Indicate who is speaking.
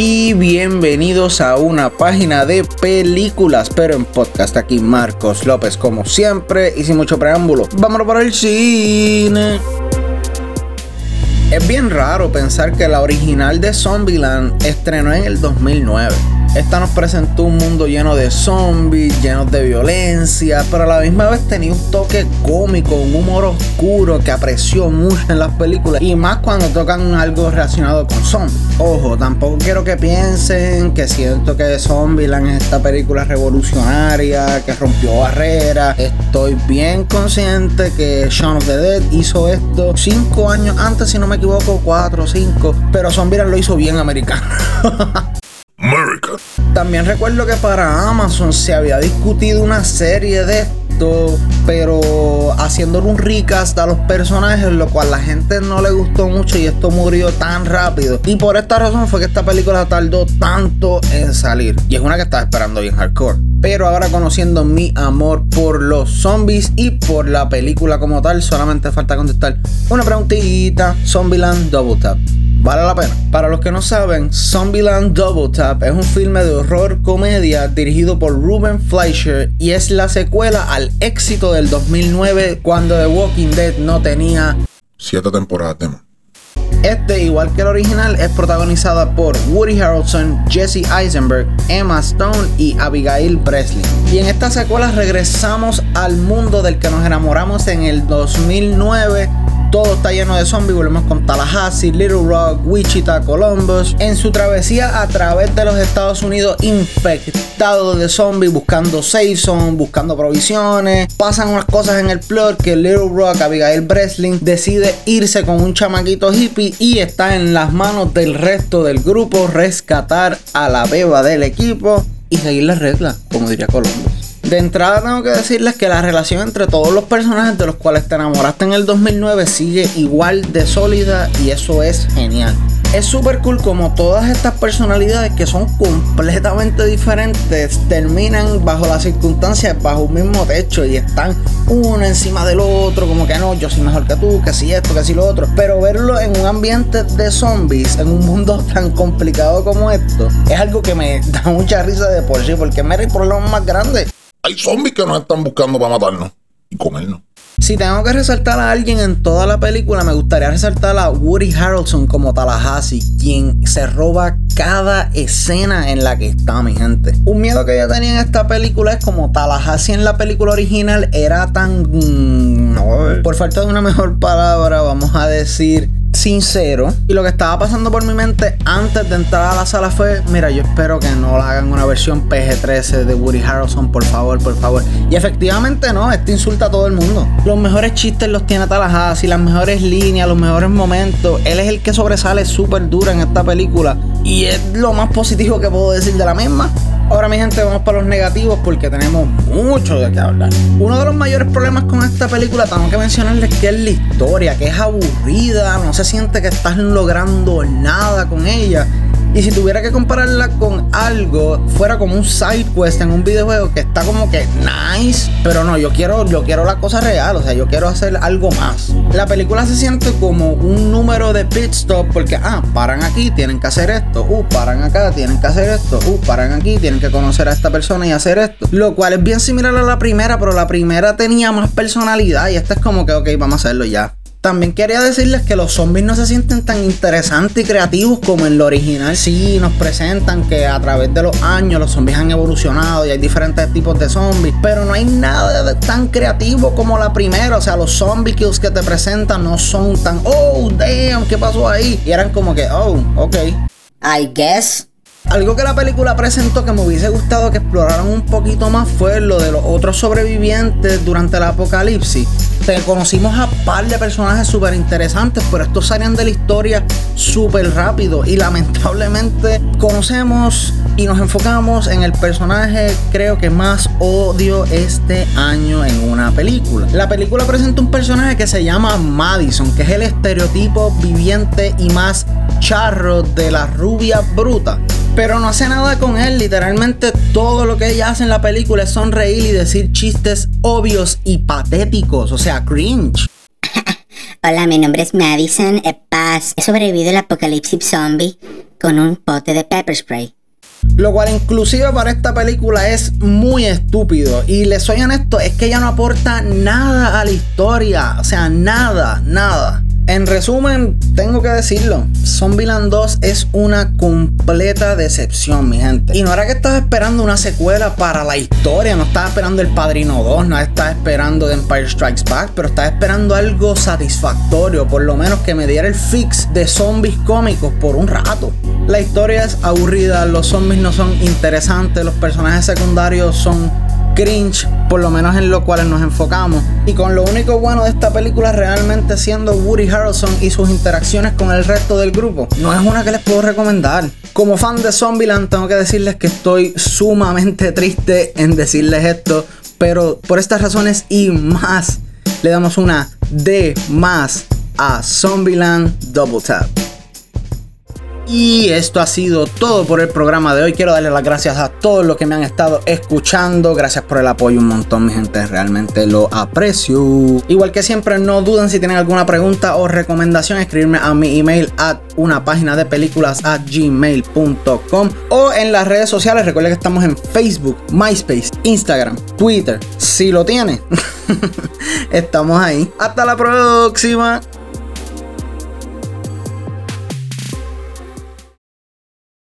Speaker 1: y bienvenidos a una página de películas, pero en podcast. Aquí Marcos López, como siempre, y sin mucho preámbulo. Vámonos para el cine. Es bien raro pensar que la original de Zombieland estrenó en el 2009. Esta nos presentó un mundo lleno de zombies, lleno de violencia, pero a la misma vez tenía un toque cómico, un humor oscuro que apreció mucho en las películas y más cuando tocan algo relacionado con zombies. Ojo, tampoco quiero que piensen que siento que Zombieland es esta película revolucionaria que rompió barreras. Estoy bien consciente que Shaun of the Dead hizo esto cinco años antes, si no me equivoco, cuatro o cinco, pero Zombieland lo hizo bien americano. También recuerdo que para Amazon se había discutido una serie de esto, pero haciéndole un recast a los personajes, lo cual la gente no le gustó mucho y esto murió tan rápido. Y por esta razón fue que esta película tardó tanto en salir. Y es una que estaba esperando bien hardcore. Pero ahora conociendo mi amor por los zombies y por la película como tal, solamente falta contestar una preguntita. Zombieland Double Tap. Vale la pena. Para los que no saben, Zombieland Double Tap es un filme de horror comedia dirigido por Ruben Fleischer y es la secuela al éxito del 2009 cuando The Walking Dead no tenía
Speaker 2: siete temporadas de
Speaker 1: este, igual que el original, es protagonizada por Woody Harrelson, Jesse Eisenberg, Emma Stone y Abigail Breslin. Y en esta secuela regresamos al mundo del que nos enamoramos en el 2009 todo está lleno de zombies. Volvemos con Tallahassee, Little Rock, Wichita, Columbus. En su travesía a través de los Estados Unidos, infectados de zombies, buscando safe buscando provisiones. Pasan unas cosas en el plot que Little Rock, Abigail Breslin, decide irse con un chamaquito hippie y está en las manos del resto del grupo rescatar a la beba del equipo y seguir las reglas, como diría Columbus. De entrada tengo que decirles que la relación entre todos los personajes de los cuales te enamoraste en el 2009 sigue igual de sólida y eso es genial. Es súper cool como todas estas personalidades que son completamente diferentes terminan bajo las circunstancias, bajo un mismo techo y están uno encima del otro, como que no, yo soy mejor que tú, que si esto, que si lo otro. Pero verlo en un ambiente de zombies, en un mundo tan complicado como esto, es algo que me da mucha risa de por sí, porque me el problema más grande.
Speaker 2: Hay zombies que nos están buscando para matarnos y comernos.
Speaker 1: Si tengo que resaltar a alguien en toda la película, me gustaría resaltar a Woody Harrelson como Tallahassee, quien se roba cada escena en la que está, mi gente. Un miedo que yo tenía en esta película es como Tallahassee en la película original era tan... Mm, por falta de una mejor palabra, vamos a decir Y lo que estaba pasando por mi mente antes de entrar a la sala fue, mira, yo espero que no la hagan una versión PG-13 de Woody Harrelson, por favor, por favor. Y efectivamente no, este insulta a todo el mundo. Los mejores chistes los tiene y las mejores líneas, los mejores momentos. Él es el que sobresale súper duro en esta película. Y es lo más positivo que puedo decir de la misma. Ahora mi gente vamos para los negativos porque tenemos mucho de qué hablar. Uno de los mayores problemas con esta película tengo que mencionarles que es la historia, que es aburrida, no se siente que estás logrando nada con ella. Y si tuviera que compararla con algo, fuera como un side quest en un videojuego que está como que nice, pero no, yo quiero, yo quiero la cosa real, o sea, yo quiero hacer algo más. La película se siente como un número de pit stop porque, ah, paran aquí, tienen que hacer esto, uh, paran acá, tienen que hacer esto, uh, paran aquí, tienen que conocer a esta persona y hacer esto. Lo cual es bien similar a la primera, pero la primera tenía más personalidad y esta es como que, ok, vamos a hacerlo ya. También quería decirles que los zombies no se sienten tan interesantes y creativos como en lo original. Sí, nos presentan que a través de los años los zombies han evolucionado y hay diferentes tipos de zombies, pero no hay nada tan creativo como la primera. O sea, los zombie kills que te presentan no son tan, oh, damn, ¿qué pasó ahí? Y eran como que, oh, ok.
Speaker 3: I guess.
Speaker 1: Algo que la película presentó que me hubiese gustado que exploraran un poquito más fue lo de los otros sobrevivientes durante el apocalipsis. Te conocimos a par de personajes súper interesantes, pero estos salían de la historia súper rápido y lamentablemente conocemos y nos enfocamos en el personaje creo que más odio este año en una película. La película presenta un personaje que se llama Madison, que es el estereotipo viviente y más charro de la rubia bruta pero no hace nada con él. Literalmente todo lo que ella hace en la película es sonreír y decir chistes obvios y patéticos, o sea, cringe.
Speaker 3: Hola, mi nombre es Madison Paz. He sobrevivido al apocalipsis zombie. con un pote de pepper spray.
Speaker 1: Lo cual inclusive para esta película es muy estúpido. Y les soy honesto, es que ella no aporta nada a la historia. O sea, nada, nada. En resumen, tengo que decirlo, Zombieland 2 es una completa decepción, mi gente. Y no era que estaba esperando una secuela para la historia, no estaba esperando El Padrino 2, no estaba esperando The Empire Strikes Back, pero estaba esperando algo satisfactorio, por lo menos que me diera el fix de zombies cómicos por un rato. La historia es aburrida, los zombies no son interesantes, los personajes secundarios son cringe, por lo menos en lo cual nos enfocamos. Y con lo único bueno de esta película realmente siendo Woody Harrelson y sus interacciones con el resto del grupo. No es una que les puedo recomendar. Como fan de Zombieland tengo que decirles que estoy sumamente triste en decirles esto, pero por estas razones y más le damos una D más a Zombieland Double Tap. Y esto ha sido todo por el programa de hoy. Quiero darle las gracias a todos los que me han estado escuchando. Gracias por el apoyo un montón, mi gente. Realmente lo aprecio. Igual que siempre, no duden si tienen alguna pregunta o recomendación, escribirme a mi email a una página de películas a gmail.com o en las redes sociales. Recuerden que estamos en Facebook, MySpace, Instagram, Twitter. Si lo tiene, estamos ahí. Hasta la próxima.